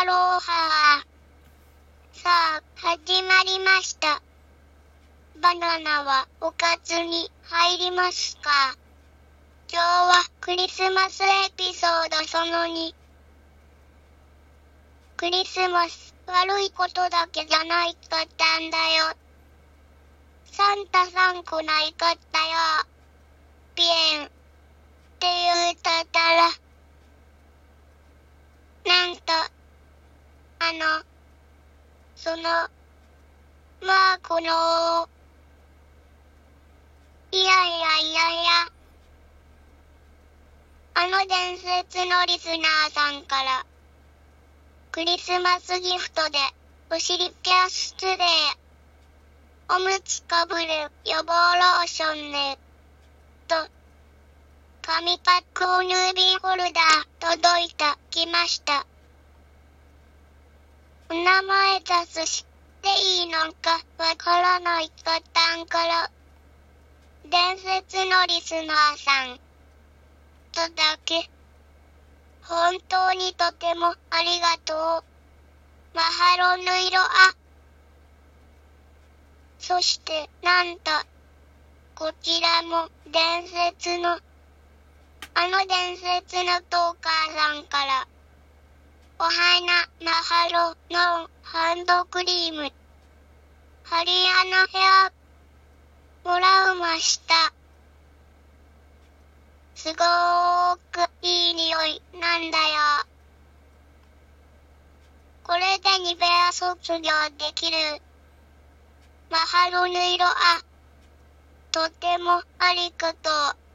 アロハさあ、始まりました。バナナはおかずに入りますか？今日はクリスマスエピソードその2。クリスマス、悪いことだけじゃないかったんだよ。サンタさん来ないかったよ。ピエン。って言うたたら。の、その、まあこの、いやいやいやいや、あの伝説のリスナーさんから、クリスマスギフトで、お尻キャストで、おむつかぶる予防ローションね、と、紙パックおヌービーホルダー届いた、来ました。名前出すしていいのかわからないかったんから、伝説のリスナーさん、とだけ。本当にとてもありがとう。マハロヌイロア。そして、なんと、こちらも伝説の、あの伝説のトーカーさんから、お花、マハロのハンドクリーム、ハリアナヘア、もらうました。すごーくいい匂いなんだよ。これでニベア卒業できる。マハロヌイロア。とてもありがとう。